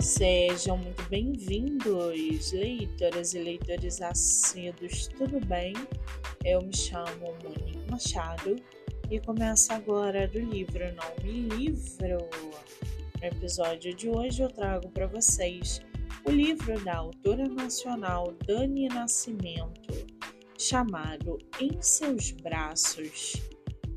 Sejam muito bem-vindos, leitoras e leitores assíduos, tudo bem? Eu me chamo Monique Machado e começo agora do livro Não Me Livro. No episódio de hoje eu trago para vocês o livro da autora nacional Dani Nascimento, chamado Em Seus Braços,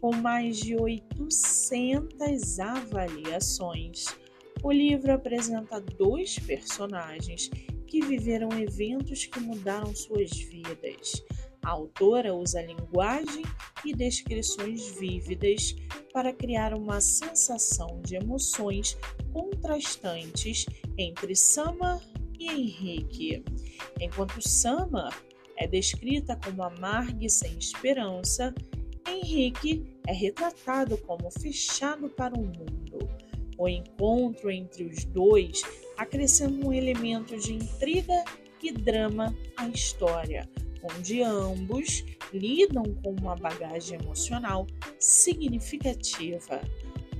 com mais de 800 avaliações o livro apresenta dois personagens que viveram eventos que mudaram suas vidas. A autora usa linguagem e descrições vívidas para criar uma sensação de emoções contrastantes entre Summer e Henrique. Enquanto Summer é descrita como amarga e sem esperança, Henrique é retratado como fechado para o mundo. O encontro entre os dois acrescenta um elemento de intriga e drama à história, onde ambos lidam com uma bagagem emocional significativa.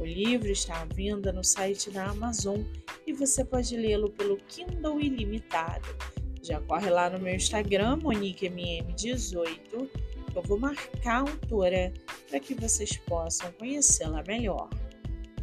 O livro está à venda no site da Amazon e você pode lê-lo pelo Kindle Ilimitado. Já corre lá no meu Instagram, MoniqueMM18, eu vou marcar a autora para que vocês possam conhecê-la melhor.